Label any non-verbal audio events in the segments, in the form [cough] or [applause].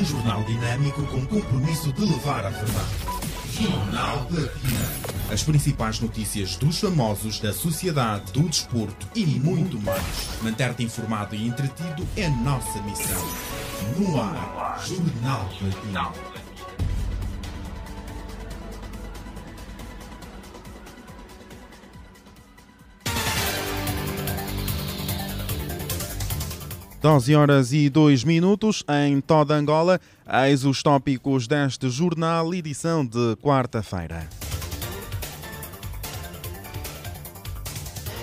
Um jornal dinâmico com compromisso de levar a verdade. Jornal Platina. As principais notícias dos famosos, da sociedade, do desporto e muito mais. Manter-te informado e entretido é nossa missão. No ar, Jornal Platina. Doze horas e dois minutos em toda Angola. Eis os tópicos deste jornal, edição de quarta-feira.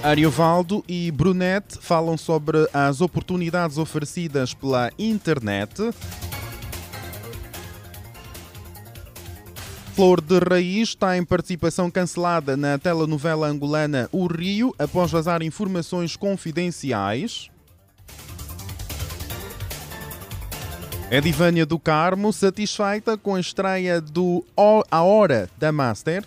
Ariovaldo e Brunete falam sobre as oportunidades oferecidas pela internet. Flor de Raiz está em participação cancelada na telenovela angolana O Rio após vazar informações confidenciais. Edivânia do Carmo satisfeita com a estreia do A Hora da Master.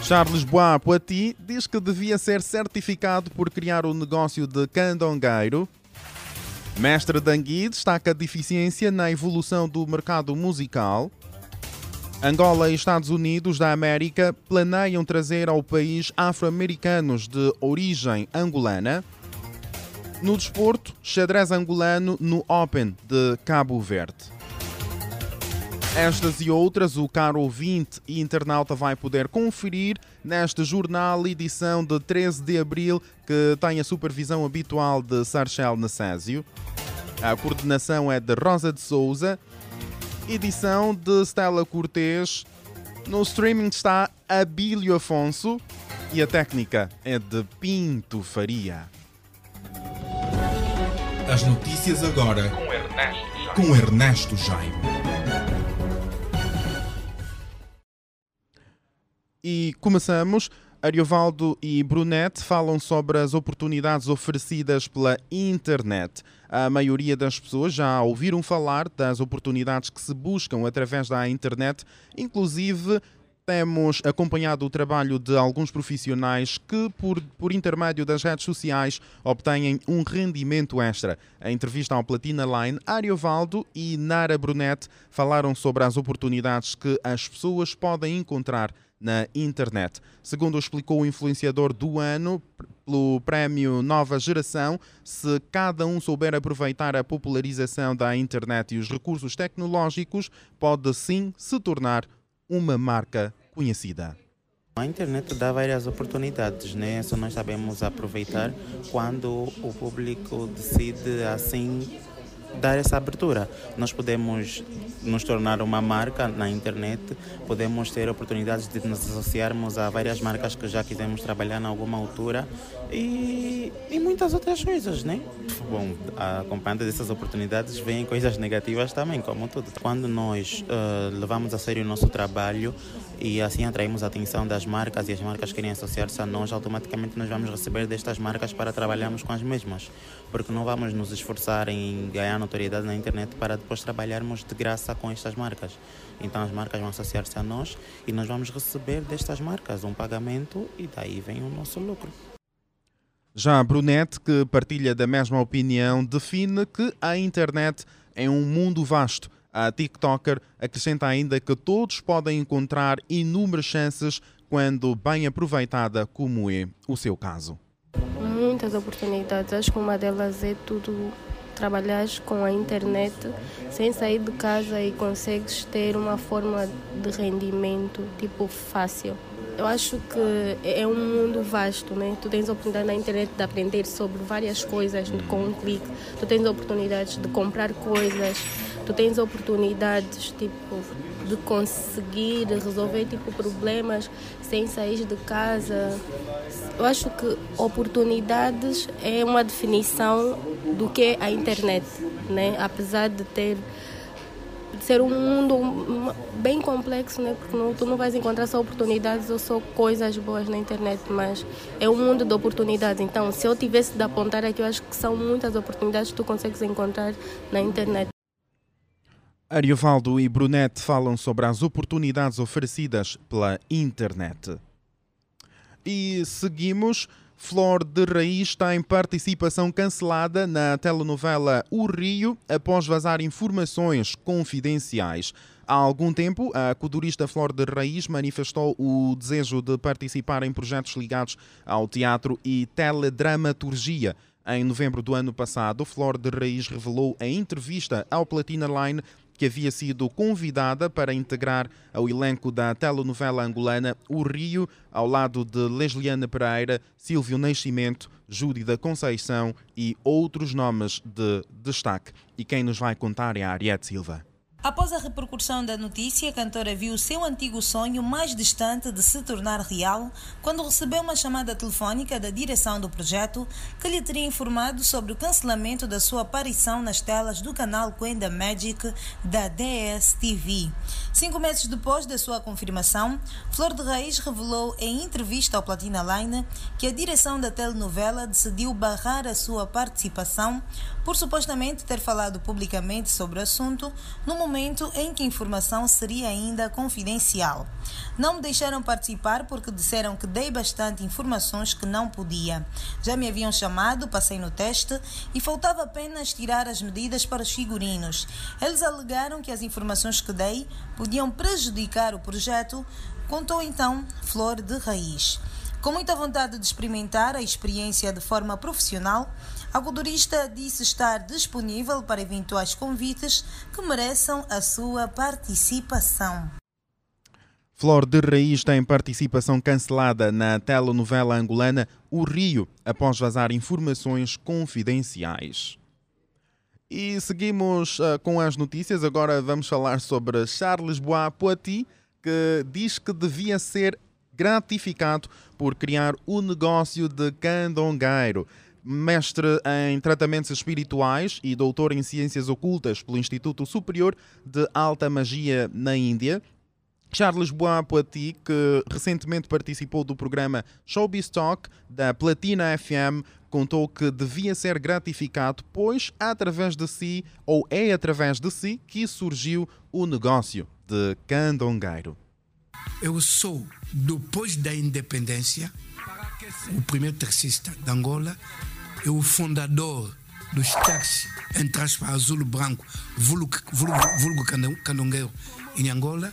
Charles Bois Poiti diz que devia ser certificado por criar o negócio de candongueiro. Mestre Dangui destaca a deficiência na evolução do mercado musical. Angola e Estados Unidos da América planeiam trazer ao país afro-americanos de origem angolana. No desporto, xadrez angolano no Open de Cabo Verde. Estas e outras o caro ouvinte e internauta vai poder conferir neste jornal, edição de 13 de abril, que tem a supervisão habitual de Sarchel Necésio. A coordenação é de Rosa de Souza, edição de Stella Cortês. No streaming está Abílio Afonso e a técnica é de Pinto Faria. As notícias agora com Ernesto Jaime. com Ernesto Jaime. E começamos. Ariovaldo e Brunete falam sobre as oportunidades oferecidas pela internet. A maioria das pessoas já ouviram falar das oportunidades que se buscam através da internet, inclusive temos acompanhado o trabalho de alguns profissionais que, por, por intermédio das redes sociais, obtêm um rendimento extra. A entrevista ao Platina Line, Ariovaldo e Nara Brunete falaram sobre as oportunidades que as pessoas podem encontrar na internet. Segundo explicou o influenciador do ano, pelo prémio Nova Geração, se cada um souber aproveitar a popularização da internet e os recursos tecnológicos, pode sim se tornar uma marca conhecida. A internet dá várias oportunidades, né? Só nós sabemos aproveitar quando o público decide assim dar essa abertura. Nós podemos nos tornar uma marca na internet, podemos ter oportunidades de nos associarmos a várias marcas que já quisemos trabalhar em alguma altura e, e muitas outras coisas, né? Bom, acompanhando dessas oportunidades vêm coisas negativas também, como tudo. Quando nós uh, levamos a sério o nosso trabalho e assim atraímos a atenção das marcas e as marcas querem associar-se a nós, automaticamente nós vamos receber destas marcas para trabalharmos com as mesmas, porque não vamos nos esforçar em ganhar notoriedade na internet para depois trabalharmos de graça com estas marcas. Então as marcas vão associar-se a nós e nós vamos receber destas marcas um pagamento e daí vem o nosso lucro. Já Brunete, que partilha da mesma opinião, define que a internet é um mundo vasto. A TikToker acrescenta ainda que todos podem encontrar inúmeras chances quando bem aproveitada, como é o seu caso. Muitas oportunidades. Acho que uma delas é tudo trabalhar com a internet sem sair de casa e consegues ter uma forma de rendimento tipo fácil. Eu acho que é um mundo vasto, né? Tu tens a oportunidade na internet de aprender sobre várias coisas com um clique. Tu tens oportunidades de comprar coisas. Tu tens oportunidades tipo de conseguir resolver tipo problemas sem sair de casa. Eu acho que oportunidades é uma definição do que é a internet, né? Apesar de ter ser um mundo bem complexo, né? Porque não, tu não vais encontrar só oportunidades ou só coisas boas na internet, mas é um mundo de oportunidades. Então, se eu tivesse de apontar aqui, eu acho que são muitas oportunidades que tu consegues encontrar na internet. Ariovaldo e Brunete falam sobre as oportunidades oferecidas pela internet. E seguimos Flor de Raiz tem participação cancelada na telenovela O Rio após vazar informações confidenciais. Há algum tempo, a codurista Flor de Raiz manifestou o desejo de participar em projetos ligados ao teatro e teledramaturgia. Em novembro do ano passado, Flor de Raiz revelou em entrevista ao Platina Line que havia sido convidada para integrar ao elenco da telenovela angolana O Rio, ao lado de Lesliana Pereira, Silvio Nascimento, Júdi da Conceição e outros nomes de destaque. E quem nos vai contar é a Ariete Silva. Após a repercussão da notícia, a cantora viu seu antigo sonho mais distante de se tornar real quando recebeu uma chamada telefónica da direção do projeto que lhe teria informado sobre o cancelamento da sua aparição nas telas do canal Quenda Magic da DSTV. Cinco meses depois da sua confirmação, Flor de Reis revelou em entrevista ao Platina Line que a direção da telenovela decidiu barrar a sua participação por supostamente ter falado publicamente sobre o assunto no momento em que a informação seria ainda confidencial. Não me deixaram participar porque disseram que dei bastante informações que não podia. Já me haviam chamado, passei no teste e faltava apenas tirar as medidas para os figurinos. Eles alegaram que as informações que dei podiam prejudicar o projeto, contou então Flor de Raiz. Com muita vontade de experimentar a experiência de forma profissional, a culturista disse estar disponível para eventuais convites que mereçam a sua participação. Flor de Raiz tem participação cancelada na telenovela angolana O Rio, após vazar informações confidenciais. E seguimos uh, com as notícias. Agora vamos falar sobre Charles Bois Poiti, que diz que devia ser gratificado por criar o negócio de candongueiro. Mestre em tratamentos espirituais e doutor em ciências ocultas pelo Instituto Superior de Alta Magia na Índia, Charles Bois Poiti, que recentemente participou do programa Showbiz Talk da Platina FM, contou que devia ser gratificado, pois através de si, ou é através de si, que surgiu o negócio de candongueiro. Eu sou, depois da independência, o primeiro taxista de Angola, eu o fundador dos táxis, entre aspas, azul branco, vulgo, vulgo, vulgo candongueiro em Angola,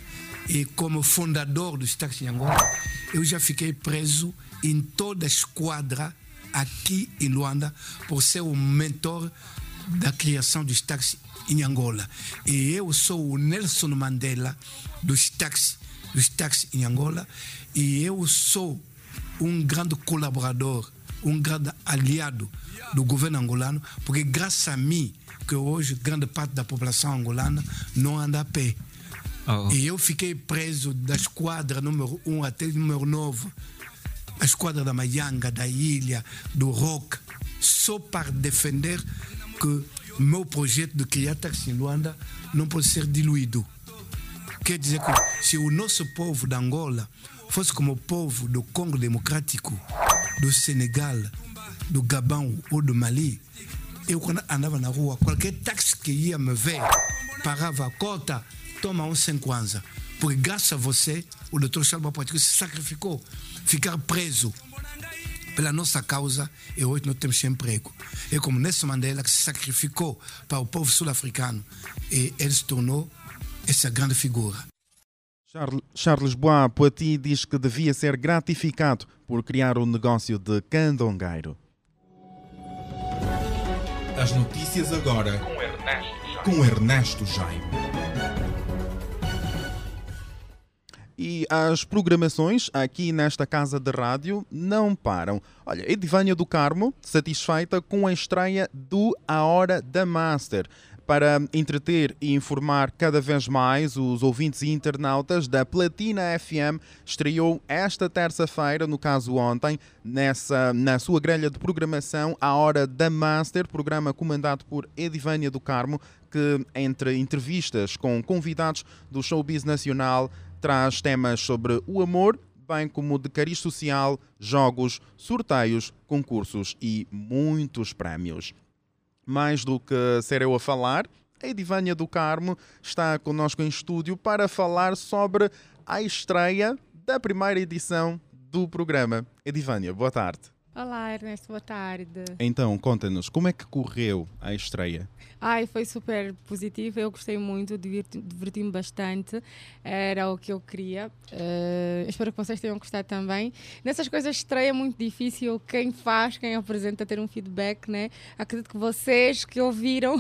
e como fundador dos táxis em Angola, eu já fiquei preso em toda a esquadra aqui em Luanda por ser o mentor da criação dos táxis em Angola. E eu sou o Nelson Mandela dos táxis dos táxis em Angola e eu sou um grande colaborador, um grande aliado do governo angolano, porque graças a mim que hoje grande parte da população angolana não anda a pé. Oh. E eu fiquei preso da esquadra número 1 um até número 9, a esquadra da Mayanga, da Ilha, do Rock, só para defender que meu projeto de criar taxi em Luanda não pode ser diluído. Quer dizer que se o nosso povo da Angola fosse como o povo do Congo Democrático, do Senegal, do Gabão ou do Mali, eu quando andava na rua, qualquer táxi que ia me ver, parava a cota, toma um sem. Porque graças a você, o doutor Charles Patrick se sacrificou, ficar preso pela nossa causa e hoje nós temos emprego. É como Nelson Mandela que se sacrificou para o povo sul-africano e ele se tornou essa grande figura. Charles Bois Poiti diz que devia ser gratificado por criar o um negócio de candongueiro. As notícias agora com Ernesto, com Ernesto Jaime. E as programações aqui nesta casa de rádio não param. Olha, Edivânia do Carmo, satisfeita com a estreia do A Hora da Master para entreter e informar cada vez mais os ouvintes e internautas da Platina FM, estreou esta terça-feira, no caso ontem, nessa, na sua grelha de programação, a Hora da Master, programa comandado por Edivânia do Carmo, que, entre entrevistas com convidados do showbiz nacional, traz temas sobre o amor, bem como de cariz social, jogos, sorteios, concursos e muitos prémios mais do que ser eu a falar, a Edivânia do Carmo está conosco em estúdio para falar sobre a estreia da primeira edição do programa. Edivânia, boa tarde. Olá, Ernesto, boa tarde. Então, conta-nos, como é que correu a estreia? Ai, foi super positivo, eu gostei muito, diverti-me bastante, era o que eu queria. Uh, espero que vocês tenham gostado também. Nessas coisas estreia é muito difícil quem faz, quem apresenta ter um feedback, né? Acredito que vocês que ouviram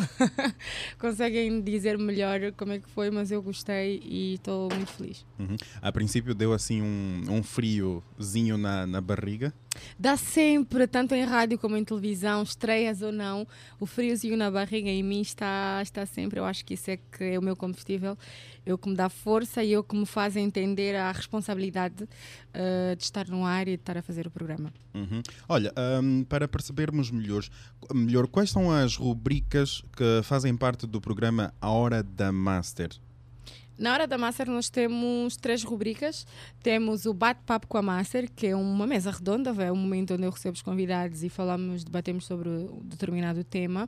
[laughs] conseguem dizer melhor como é que foi, mas eu gostei e estou muito feliz. Uhum. A princípio deu assim um, um friozinho na, na barriga? Dá sempre, tanto em rádio como em televisão, estreias ou não, o friozinho na barriga em mim está, está sempre. Eu acho que isso é que é o meu combustível, o que me dá força e o que me faz entender a responsabilidade uh, de estar no ar e de estar a fazer o programa. Uhum. Olha, um, para percebermos melhor, melhor, quais são as rubricas que fazem parte do programa A Hora da Master? Na hora da Master nós temos três rubricas. Temos o bate-papo com a Master, que é uma mesa redonda, é um momento onde eu recebo os convidados e falamos, debatemos sobre um determinado tema.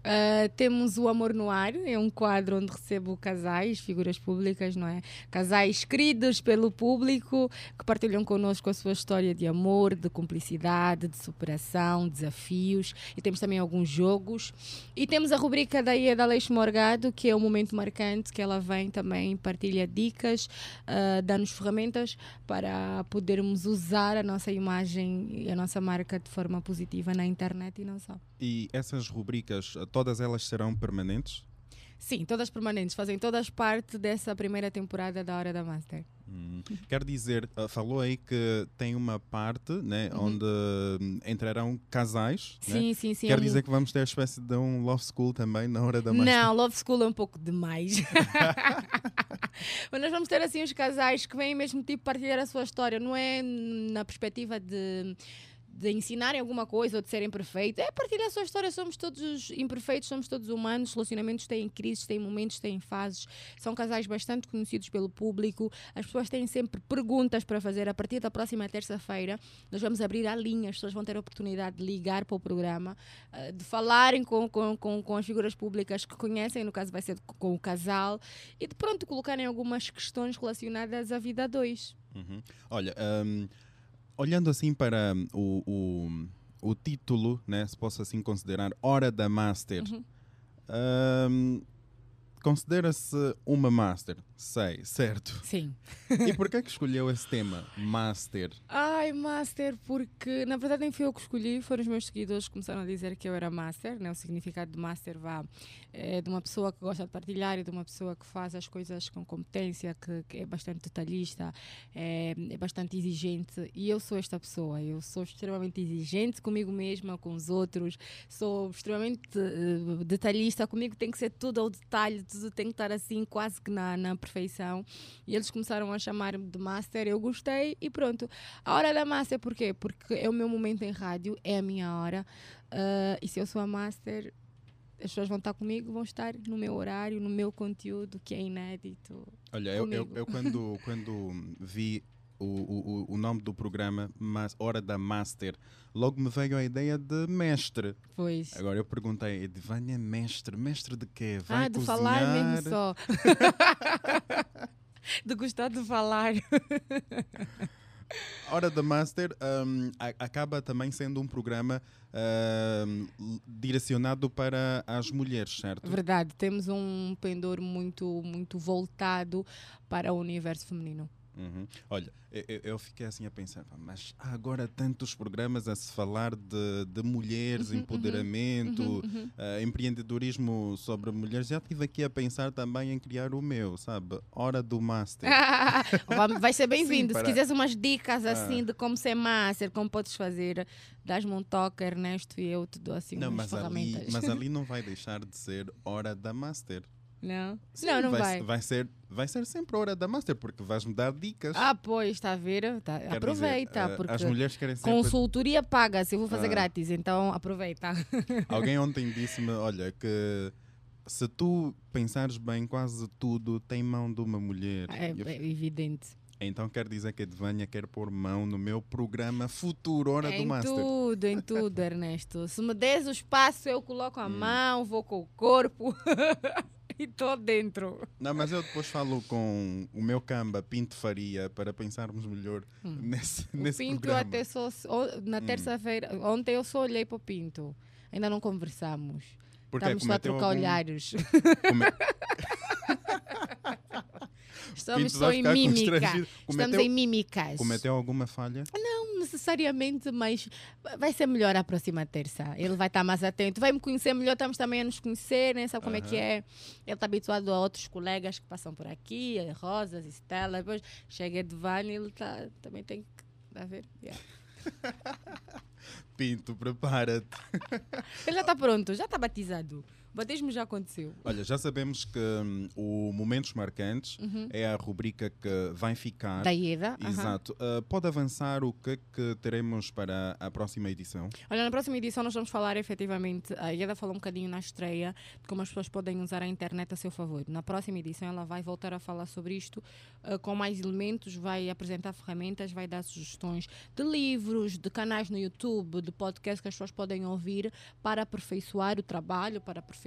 Uh, temos o Amor no Ar, é um quadro onde recebo casais, figuras públicas, não é? Casais queridos pelo público que partilham connosco a sua história de amor, de cumplicidade, de superação, desafios. E temos também alguns jogos. E temos a rubrica da Ia da Leixo Morgado, que é um momento marcante, que ela vem também, partilha dicas, uh, dá-nos ferramentas para podermos usar a nossa imagem e a nossa marca de forma positiva na internet e não só. E essas rubricas todas elas serão permanentes? Sim, todas permanentes, fazem todas parte dessa primeira temporada da Hora da Master. Hum. Quer dizer, uh, falou aí que tem uma parte né, uhum. onde hum, entrarão casais. Sim, né? sim, sim. Quer é dizer que vamos ter a espécie de um Love School também na Hora da Master? Não, Love School é um pouco demais. [laughs] [laughs] Mas nós vamos ter assim os casais que vêm mesmo tipo partilhar a sua história, não é na perspectiva de de ensinarem alguma coisa ou de serem perfeitos. É partilhar a sua história. Somos todos imperfeitos, somos todos humanos. Relacionamentos têm crises, têm momentos, têm fases. São casais bastante conhecidos pelo público. As pessoas têm sempre perguntas para fazer. A partir da próxima terça-feira, nós vamos abrir a linha. As pessoas vão ter a oportunidade de ligar para o programa, eh, de falarem com, com, com, com as figuras públicas que conhecem. No caso, vai ser com o casal. E de pronto colocarem algumas questões relacionadas à vida a dois. Uhum. Olha. Um olhando assim para o, o, o, título, né, se posso assim considerar, Hora da Master, uhum. um, considera-se uma Master? Sei, certo. Sim. [laughs] E por que é que escolheu esse tema, Master? Ai, Master, porque na verdade nem fui eu que escolhi, foram os meus seguidores que começaram a dizer que eu era Master, né? o significado de Master vá é de uma pessoa que gosta de partilhar e de uma pessoa que faz as coisas com competência, que, que é bastante detalhista, é, é, bastante exigente e eu sou esta pessoa, eu sou extremamente exigente comigo mesma, com os outros, sou extremamente uh, detalhista, comigo tem que ser tudo ao detalhe, tudo tem que estar assim quase que na, na perfeição. E eles começaram a chamar-me de Master, eu gostei e pronto. A hora da Master, porquê? Porque é o meu momento em rádio, é a minha hora. Uh, e se eu sou a Master, as pessoas vão estar comigo, vão estar no meu horário, no meu conteúdo, que é inédito. Olha, eu, eu, eu, quando, quando vi o, o, o nome do programa, mas, Hora da Master, logo me veio a ideia de mestre. Pois. Agora eu perguntei, Edvânia, mestre, mestre de quê? Vai ah, de cozinhar? falar mesmo só. [laughs] de gostar de falar. [laughs] Hora da Master um, acaba também sendo um programa um, direcionado para as mulheres, certo? Verdade, temos um pendor muito, muito voltado para o universo feminino. Uhum. Olha, eu, eu, fiquei assim a pensar, mas há agora tantos programas a se falar de, de mulheres, uhum, uhum. empoderamento, uhum, uh, empreendedorismo sobre mulheres. Já estive aqui a pensar também em criar o meu, sabe? Hora do Master. [laughs] Vai ser bem-vindo. Para... Se quiseres umas dicas ah. assim ah. de como ser Master, como podes fazer, dás-me um toque, Ernesto, e eu te dou assim não, umas mas ferramentas. Ali, mas ali [laughs] não vai deixar de ser Hora da Master. Não? Sim, não, não vai, vai. Vai ser, vai ser sempre hora da Master, porque vais-me dar dicas. Ah, pois, está a ver? Tá, aproveita, dizer, eh, porque as mulheres querem sempre... consultoria paga-se, eu vou fazer ah. grátis, então aproveita. [laughs] Alguém ontem disse-me, olha, que se tu pensares bem, quase tudo tem mão de uma mulher. É, é evidente. Então quer dizer que a Edvânia quer pôr mão no meu programa futuro Hora em do Master. Em tudo, em tudo, [laughs] Ernesto. Se me des o espaço, eu coloco a hum. mão, vou com o corpo. [laughs] [laughs] e estou dentro. Não, mas eu depois falo com o meu camba, Pinto Faria, para pensarmos melhor nesse, O nesse Pinto programa. até só. Na terça-feira, ontem eu só olhei para o Pinto. Ainda não conversamos. Porque Estamos só a trocar algum- olhares. come- [laughs] Estamos Pinto só em mímica. Estamos em mímicas. Cometeu alguma falha? Não necessariamente, mas vai ser melhor a próxima terça. Ele vai estar mais atento, vai me conhecer melhor, estamos também a nos conhecer, né? sabe como é que é? Ele está habituado a outros colegas que passam por aqui, Rosas, Estela, depois chega Edvani, ele tá, também tem que. Tá a ver? Yeah. [laughs] Pinto, prepara-te. Ele já está pronto, já está batizado. O batismo já aconteceu. Olha, já sabemos que hum, o Momentos Marcantes é a rubrica que vai ficar. Uhum. Da Ieda. Exato. Uh, pode avançar o que, que teremos para a próxima edição? Olha, na próxima edição nós vamos falar efetivamente, a Ieda falou um bocadinho na estreia de como as pessoas podem usar a internet a seu favor. Na próxima edição ela vai voltar a falar sobre isto eh, com mais elementos, vai apresentar ferramentas, vai dar sugestões de livros, de canais no YouTube, de podcasts que as pessoas podem ouvir para aperfeiçoar o trabalho, para aperfeiçoar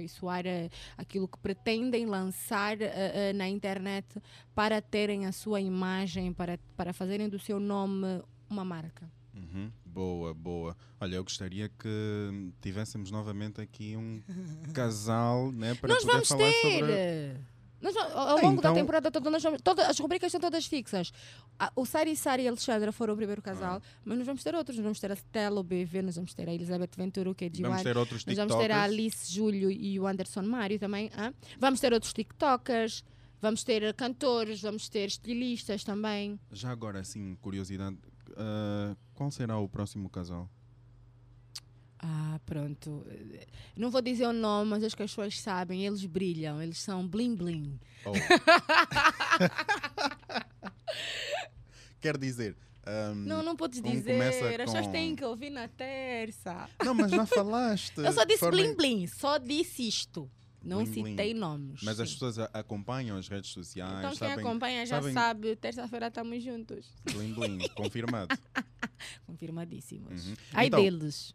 eh, aquilo que pretendem lançar eh, eh, na internet para terem a sua imagem, para, para fazerem do seu nome uma marca. Uhum. Boa, boa. Olha, eu gostaria que tivéssemos novamente aqui um [laughs] casal, né, para nós poder vamos falar ter! sobre. Nós, ao Ah, longo da então- temporada toda, nós vamos, todas, as rubricas são todas fixas. Ah, o Sari Sari e a Alexandra foram o primeiro casal, Ah. mas nós vamos ter outros. Nós vamos ter a Stella, o BV, nós vamos ter a Elizabeth que é de Vamos ter outros Nós vamos ter a TikTokers. Alice Júlio e o Anderson Mário também. hã? Vamos ter outros TikTokers, vamos ter cantores, vamos ter estilistas também. Já agora, assim, curiosidade, uh, qual será o próximo casal? Ah, pronto. Não vou dizer o nome, mas acho que as pessoas sabem. Eles brilham, eles são bling bling. Oh. [laughs] Quer dizer. um, Não, não podes dizer. As pessoas com- têm que ouvir na terça. Não, mas já falaste. Eu só disse forma- bling bling, só disse isto. Não Bling, bling. citei nomes. Mas as sim. pessoas a- acompanham as redes sociais. Então quem sabem, acompanha já sabem- sabe, terça-feira estamos juntos. Bling bling, confirmado. [laughs] Confirmadíssimos. Uhum. Ai Então, deles.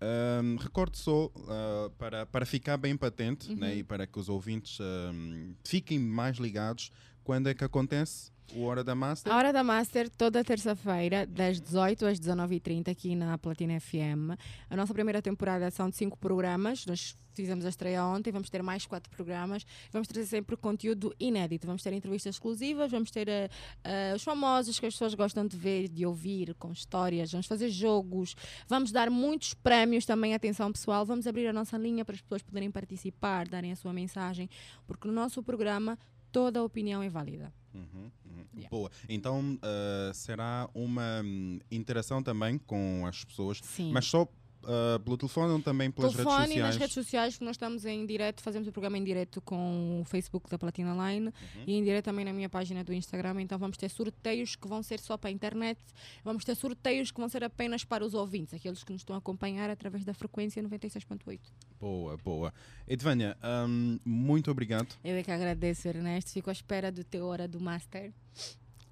Um, recordo só uh, para, para ficar bem patente Uhum. né, e para que os ouvintes um, fiquem mais ligados quando é que acontece o Hora da Master. A hora da Master, toda terça-feira, das 18 às 19h30, aqui na Platina FM. A nossa primeira temporada são de cinco programas. Nós fizemos a estreia ontem, vamos ter mais quatro programas. Vamos trazer sempre conteúdo inédito. Vamos ter entrevistas exclusivas, vamos ter eh, os famosos que as pessoas gostam de ver, de ouvir, com histórias. Vamos fazer jogos. Vamos dar muitos prémios também. Atenção, pessoal. Vamos abrir a nossa linha para as pessoas poderem participar, darem a sua mensagem, porque no nosso programa toda a opinião é válida. Uhum, uhum. Yeah. Boa. Então uh, será uma hum, interação também com as pessoas, Sim. mas só uh, pelo telefone ou também pelas telefone redes e sociais? nas redes sociais, porque nós estamos em direto, fazemos o programa em direto com o Facebook da Platina Line Uhum. e em direto também na minha página do Instagram. Então vamos ter sorteios que vão ser só para a internet, vamos ter sorteios que vão ser apenas para os ouvintes, aqueles que nos estão a acompanhar através da frequência 96.8. Boa, boa. Edvânia, hum, muito obrigado. Eu é que agradeço, Ernesto. Fico à espera do teu hora do Master.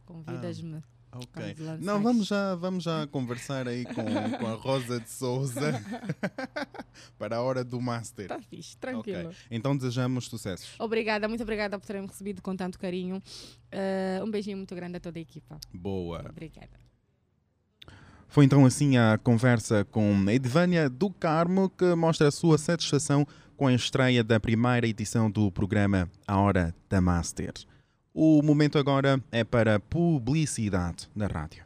Convidas-me. Ok. Não, vamos já, vamos já conversar aí com, com a Rosa de Souza [laughs] para a hora do Master. Está Tá fixe, tranquilo. Ok. Então desejamos sucessos. Obrigada, muito obrigada por terem recebido com tanto carinho. Eh, um beijinho muito grande a toda a equipa. Boa. Obrigada. Foi então assim a conversa com Edvânia do Carmo, que mostra a sua satisfação com a estreia da primeira edição do programa A Hora da Master. O momento agora é para publicidade na rádio.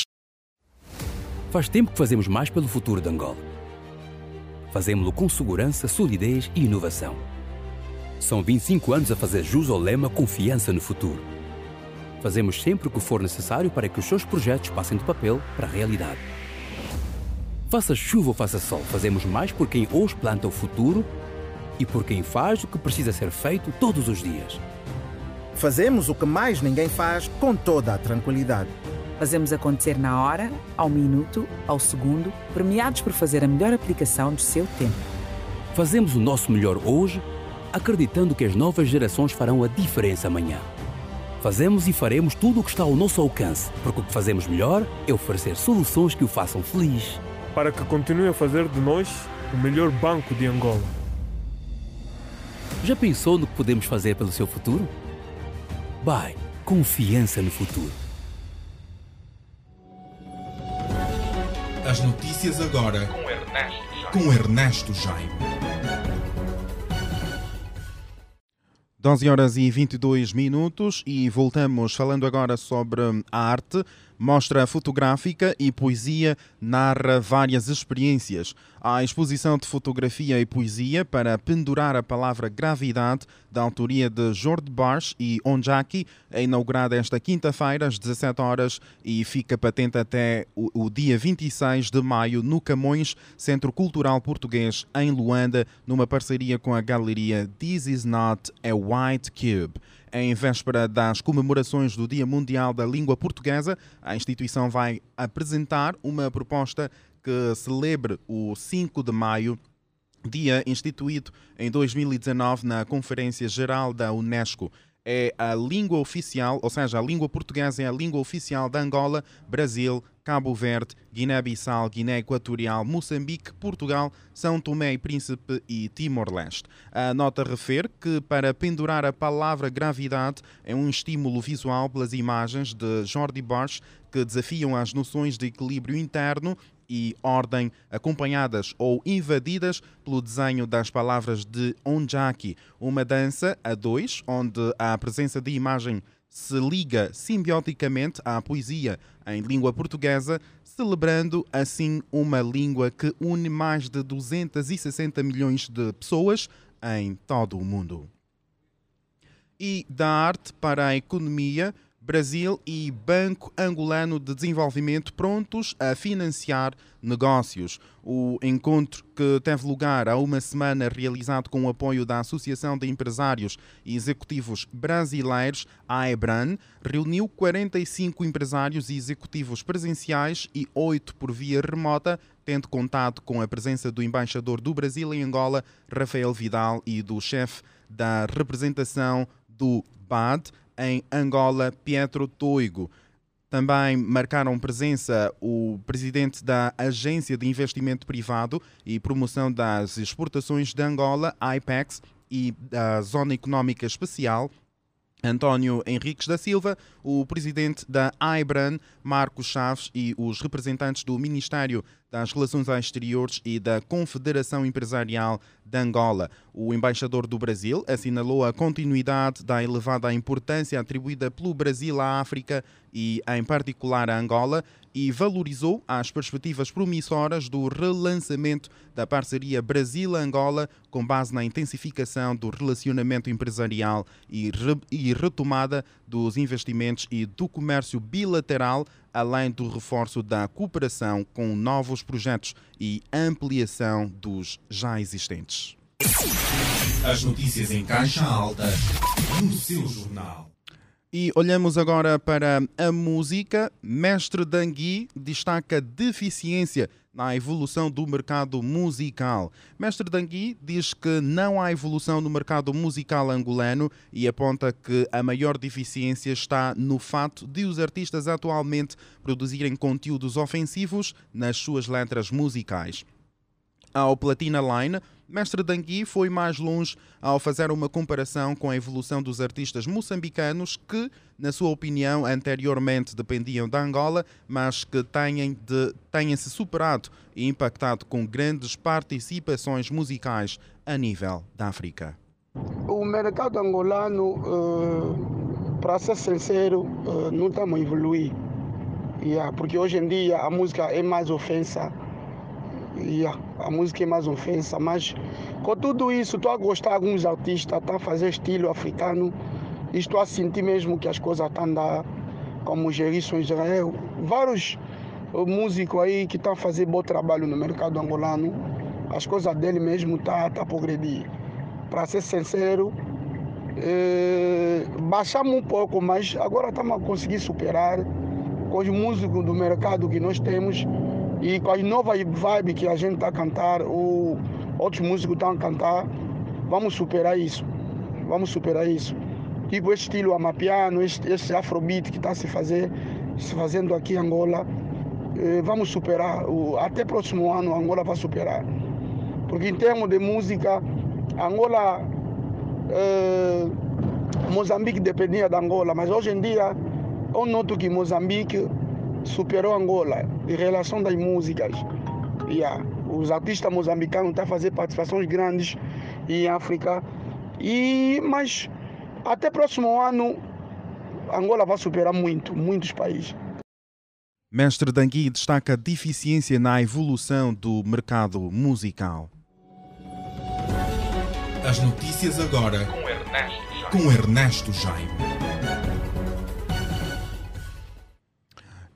Faz tempo que fazemos mais pelo futuro de Angola. Fazemos-lo com segurança, solidez e inovação. São 25 anos a fazer jus ao lema Confiança no Futuro. Fazemos sempre o que for necessário para que os seus projetos passem do papel para a realidade. Faça chuva ou faça sol, fazemos mais por quem hoje planta o futuro e por quem faz o que precisa ser feito todos os dias. Fazemos o que mais ninguém faz com toda a tranquilidade. Fazemos acontecer na hora, ao minuto, ao segundo, premiados por fazer a melhor aplicação do seu tempo. Fazemos o nosso melhor hoje, acreditando que as novas gerações farão a diferença amanhã. Fazemos e faremos tudo o que está ao nosso alcance, porque o que fazemos melhor é oferecer soluções que o façam feliz. Para que continue a fazer de nós o melhor banco de Angola. Já pensou no que podemos fazer pelo seu futuro? Vai, confiança no futuro. As notícias agora com Ernesto Jaime. Com Ernesto Jaime. 12 horas e 22 minutos e voltamos falando agora sobre a arte. Mostra fotográfica e poesia narra várias experiências. A exposição de fotografia e poesia para pendurar a palavra gravidade, da autoria de Jorge Barsh e Onjaki, é inaugurada esta quinta-feira às 17 horas e fica patente até o, o dia 26 de maio no Camões, Centro Cultural Português, em Luanda, numa parceria com a galeria This Is Not a White Cube. Em véspera das comemorações do Dia Mundial da Língua Portuguesa, a instituição vai apresentar uma proposta que celebre o 5 de maio dia instituído em 2019 na Conferência Geral da Unesco. É a língua oficial, ou seja, a língua portuguesa é a língua oficial de Angola, Brasil, Cabo Verde, Guiné-Bissau, Guiné Equatorial, Moçambique, Portugal, São Tomé e Príncipe e Timor-Leste. A nota refere que para pendurar a palavra gravidade é um estímulo visual pelas imagens de Jordi Bosch que desafiam as noções de equilíbrio interno e ordem, acompanhadas ou invadidas pelo desenho das palavras de Onjaki, uma dança a dois, onde a presença de imagem se liga simbioticamente à poesia em língua portuguesa, celebrando assim uma língua que une mais de 260 milhões de pessoas em todo o mundo. E da arte para a economia, Brasil e Banco Angolano de Desenvolvimento prontos a financiar negócios. O encontro que teve lugar há uma semana, realizado com o apoio da Associação de Empresários e Executivos Brasileiros, AEBRAN, reuniu 45 empresários e executivos presenciais e 8 por via remota, tendo contado com a presença do embaixador do Brasil em Angola, Rafael Vidal, e do chefe da representação do BAD, em Angola, Pietro Toigo. Também marcaram presença o presidente da Agência de Investimento Privado e Promoção das Exportações de Angola, IPEX, e da Zona Económica Especial, António Henriques da Silva, o presidente da AIBRAN, Marcos Chaves e os representantes do Ministério das Relações Exteriores e da Confederação Empresarial de Angola. O embaixador do Brasil assinalou a continuidade da elevada importância atribuída pelo Brasil à África e, em particular, à Angola, e valorizou as perspectivas promissoras do relançamento da parceria Brasil-Angola com base na intensificação do relacionamento empresarial e, re e retomada dos investimentos e do comércio bilateral, além do reforço da cooperação com novos projetos e ampliação dos já existentes. As notícias em caixa alta no seu jornal. E olhamos agora para a música. Mestre Dangui destaca deficiência na evolução do mercado musical. Mestre Dangui diz que não há evolução no mercado musical angolano e aponta que a maior deficiência está no fato de os artistas atualmente produzirem conteúdos ofensivos nas suas letras musicais. Ao Platina Line, Mestre Dangui foi mais longe ao fazer uma comparação com a evolução dos artistas moçambicanos que, na sua opinião, anteriormente dependiam da Angola, mas que de, tenham se superado e impactado com grandes participações musicais a nível da África. O mercado angolano, uh, para ser sincero, uh, não estamos a evoluir. Porque hoje em dia a música é mais ofensa Yeah, a música é mais ofensa, mas com tudo isso, estou a gostar de alguns artistas, estão a fazer estilo africano, e estou a sentir mesmo que as coisas estão a andar como Gerisson Israel. Vários músicos aí que estão a fazer bom trabalho no mercado angolano, as coisas dele mesmo estão tá, tá a progredir. para ser sincero, eh, baixamos um pouco, mas agora estamos a conseguir superar com os músicos do mercado que nós temos e com as novas vibes que a gente está a cantar, ou outros músicos estão a cantar, vamos superar isso. Vamos superar isso. Tipo esse estilo amapiano, esse, esse afrobeat que está se se fazendo aqui em Angola, eh, vamos superar. O, até próximo ano Angola vai superar. Porque em termos de música, Angola, eh, Moçambique dependia da Angola, mas hoje em dia eu noto que Moçambique superou Angola em relação das músicas. Yeah. Os artistas moçambicanos estão a fazer participações grandes em África. E, mas até próximo ano, Angola vai superar muito, muitos países. Mestre Dangui destaca deficiência na evolução do mercado musical. As notícias agora com Ernesto Jaime. Com Ernesto Jaime.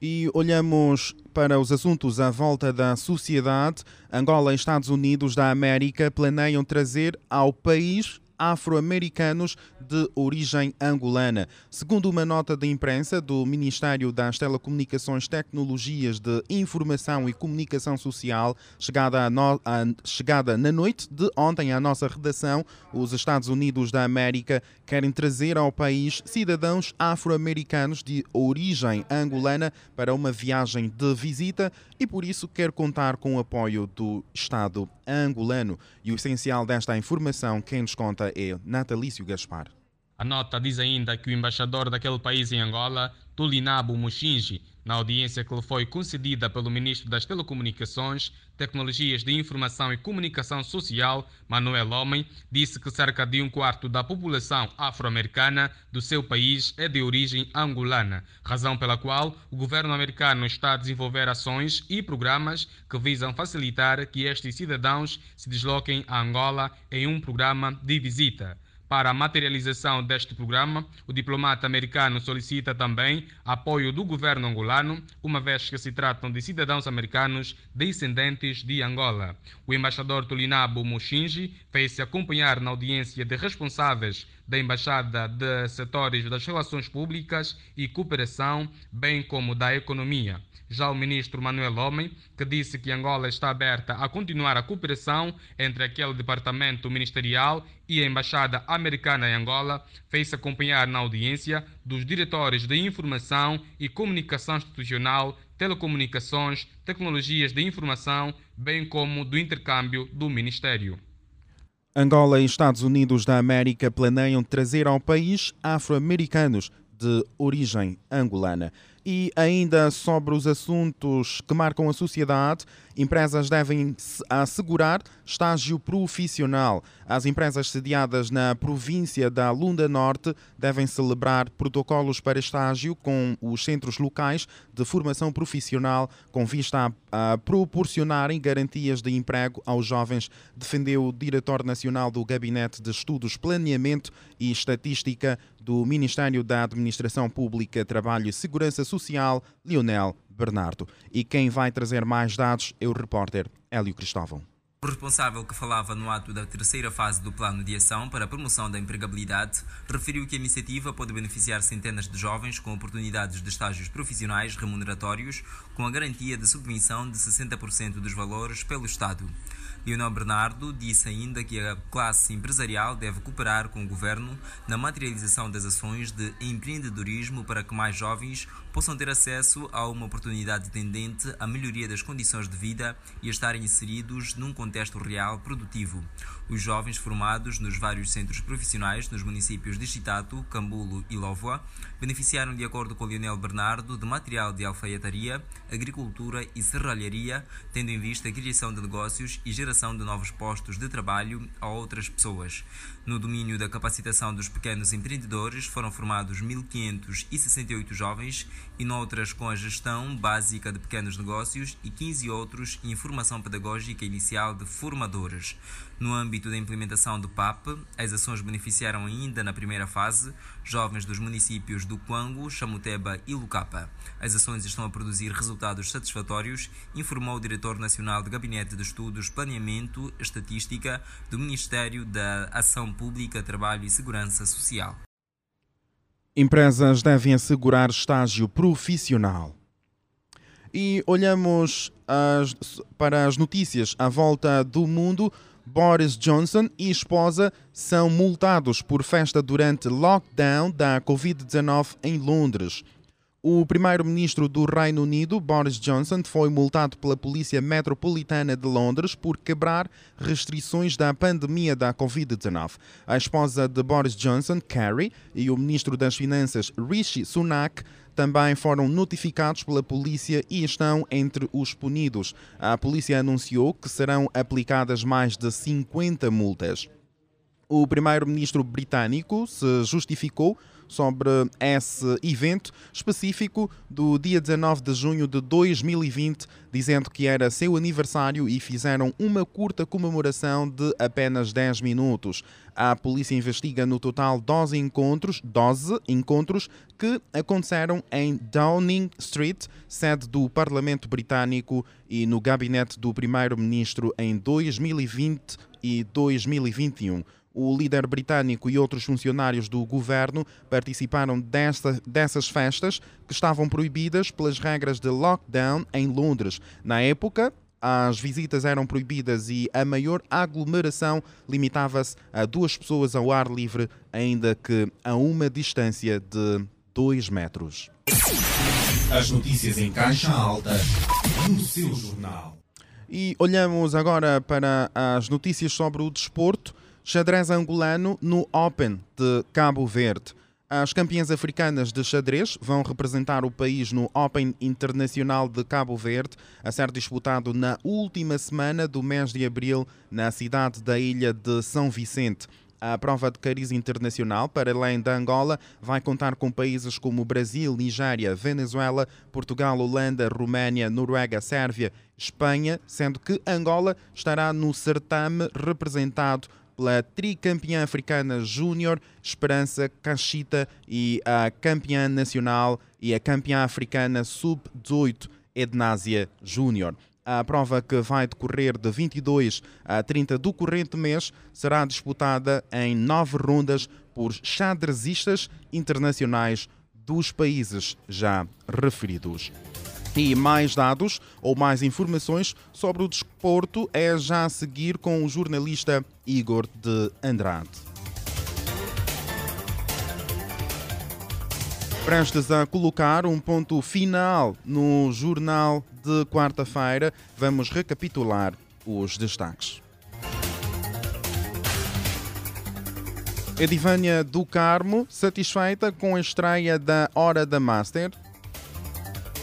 E olhamos para os assuntos à volta da sociedade. Angola e Estados Unidos da América planeiam trazer ao país afro-americanos de origem angolana. Segundo uma nota de imprensa do Ministério das Telecomunicações, Tecnologias de Informação e Comunicação Social, chegada, no... chegada na noite de ontem à nossa redação, os Estados Unidos da América querem trazer ao país cidadãos afro-americanos de origem angolana para uma viagem de visita e por isso quer contar com o apoio do Estado angolano. E o essencial desta informação, quem nos conta é Natalício Gaspar. A nota diz ainda que o embaixador daquele país em Angola, Tulinabo Mushinji, na audiência que lhe foi concedida pelo ministro das Telecomunicações, Tecnologias de Informação e Comunicação Social, Manuel Homem, disse que cerca de um quarto da população afro-americana do seu país é de origem angolana, razão pela qual o governo americano está a desenvolver ações e programas que visam facilitar que estes cidadãos se desloquem a Angola em um programa de visita. Para a materialização deste programa, o diplomata americano solicita também apoio do governo angolano, uma vez que se tratam de cidadãos americanos descendentes de Angola. O embaixador Tulinabo Mushinji fez-se acompanhar na audiência de responsáveis da Embaixada de Setores das Relações Públicas e Cooperação, bem como da Economia. Já o ministro Manuel Homem, que disse que Angola está aberta a continuar a cooperação entre aquele departamento ministerial e a Embaixada Americana em Angola, fez-se acompanhar na audiência dos diretores de Informação e Comunicação Institucional, Telecomunicações, Tecnologias de Informação, bem como do intercâmbio do Ministério. Angola e Estados Unidos da América planeiam trazer ao país afro-americanos de origem angolana. E ainda sobre os assuntos que marcam a sociedade, empresas devem assegurar estágio profissional. As empresas sediadas na província da Lunda Norte devem celebrar protocolos para estágio com os centros locais de formação profissional com vista a, a proporcionarem garantias de emprego aos jovens, defendeu o diretor nacional do Gabinete de Estudos, Planeamento e Estatística do Ministério da Administração Pública, Trabalho e Segurança Social, Lionel Bernardo. E quem vai trazer mais dados é o repórter Hélio Cristóvão. O responsável que falava no ato da terceira fase do Plano de Ação para a Promoção da Empregabilidade referiu que a iniciativa pode beneficiar centenas de jovens com oportunidades de estágios profissionais remuneratórios, com a garantia de submissão de 60% dos valores pelo Estado. Lionel Bernardo disse ainda que a classe empresarial deve cooperar com o governo na materialização das ações de empreendedorismo para que mais jovens possam ter acesso a uma oportunidade tendente à melhoria das condições de vida e a estarem inseridos num contexto real produtivo. Os jovens formados nos vários centros profissionais nos municípios de Chitato, Cambulo e Lovoa beneficiaram, de acordo com Lionel Bernardo, de material de alfaiataria, agricultura e serralharia, tendo em vista a criação de negócios e geração de novos postos de trabalho a outras pessoas. No domínio da capacitação dos pequenos empreendedores foram formados 1.568 jovens e noutras com a gestão básica de pequenos negócios e 15 outros em formação pedagógica inicial de formadores. No âmbito da implementação do PAP, as ações beneficiaram ainda na primeira fase jovens dos municípios do Quango, Chamuteba e Lucapa. As ações estão a produzir resultados satisfatórios, informou o diretor nacional do Gabinete de Estudos, Planeamento Estatística do Ministério da Ação Pública, Trabalho e Segurança Social. Empresas devem assegurar estágio profissional. E olhamos as, para as notícias à volta do mundo. Boris Johnson e esposa são multados por festa durante lockdown da Covid-19 em Londres. O primeiro-ministro do Reino Unido, Boris Johnson, foi multado pela Polícia Metropolitana de Londres por quebrar restrições da pandemia da Covid-19. A esposa de Boris Johnson, Carrie, e o ministro das Finanças, Rishi Sunak, também foram notificados pela polícia e estão entre os punidos. A polícia anunciou que serão aplicadas mais de 50 multas. O primeiro-ministro britânico se justificou sobre esse evento específico do dia 19 de junho de 2020, dizendo que era seu aniversário e fizeram uma curta comemoração de apenas 10 minutos. A polícia investiga no total 12 encontros, 12 encontros que aconteceram em Downing Street, sede do Parlamento Britânico, e no gabinete do primeiro-ministro em 2020 e 2021. O líder britânico e outros funcionários do governo participaram desta, dessas festas que estavam proibidas pelas regras de lockdown em Londres. Na época, as visitas eram proibidas e a maior aglomeração limitava-se a duas pessoas ao ar livre, ainda que a uma distância de dois metros. As notícias em caixa alta no seu jornal. E olhamos agora para as notícias sobre o desporto xadrez angolano no Open de Cabo Verde. As campeãs africanas de xadrez vão representar o país no Open Internacional de Cabo Verde, a ser disputado na última semana do mês de abril na cidade da ilha de São Vicente. A prova de cariz internacional, para além da Angola, vai contar com países como Brasil, Nigéria, Venezuela, Portugal, Holanda, Roménia, Noruega, Sérvia, Espanha, sendo que Angola estará no certame representado pela tricampeã africana júnior Esperança Cachita e a campeã nacional e a campeã africana sub-18 Ednásia Júnior. A prova que vai decorrer de 22 a 30 do corrente mês será disputada em nove rondas por xadrezistas internacionais dos países já referidos. E mais dados ou mais informações sobre o desporto é já a seguir com o jornalista Igor de Andrade. Prestes a colocar um ponto final no jornal de quarta-feira, vamos recapitular os destaques. Edivânia do Carmo, satisfeita com a estreia da Hora da Master,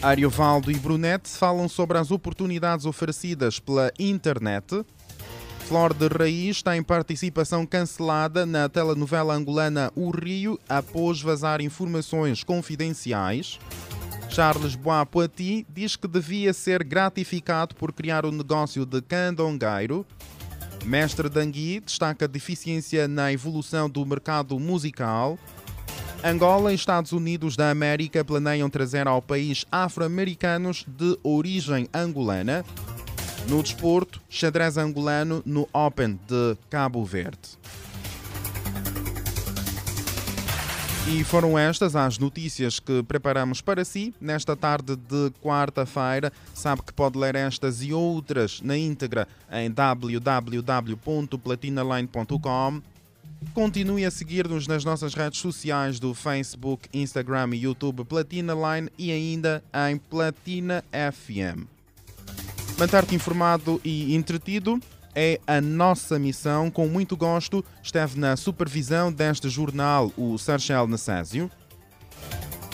Ariovaldo e Brunete falam sobre as oportunidades oferecidas pela internet. Flor de Raiz tem participação cancelada na telenovela angolana O Rio após vazar informações confidenciais. Charles Bois diz que devia ser gratificado por criar o negócio de candongueiro. Mestre Dangui destaca deficiência na evolução do mercado musical. Angola e Estados Unidos da América planeiam trazer ao país afro-americanos de origem angolana. No desporto, xadrez angolano no Open de Cabo Verde. E foram estas as notícias que preparamos para si nesta tarde de quarta-feira. Sabe que pode ler estas e outras na íntegra em www.platinaline.com Continue a seguir-nos nas nossas redes sociais do Facebook, Instagram e YouTube Platina Line e ainda em Platina FM. Manter-te informado e entretido é a nossa missão. Com muito gosto, esteve na supervisão deste jornal o Sarchel Nassásio.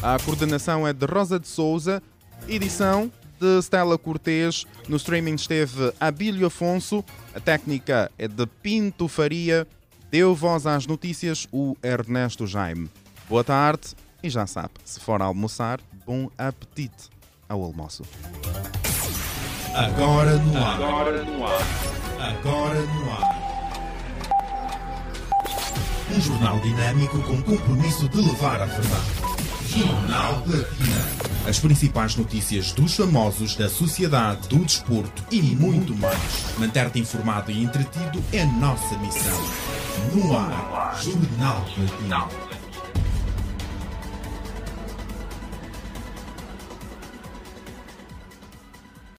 A coordenação é de Rosa de Souza, edição de Stella Cortês. No streaming esteve Abílio Afonso, a técnica é de Pinto Faria. Deu voz às notícias o Ernesto Jaime. Boa tarde e já sabe, se for almoçar, bom apetite ao almoço. Agora no ar. Agora no ar. Agora no ar. Um jornal dinâmico com compromisso de levar a verdade. Jornal Platina. As principais notícias dos famosos, da sociedade, do desporto e muito mais. Manter-te informado e entretido é nossa missão. No ar, Jornal Platina.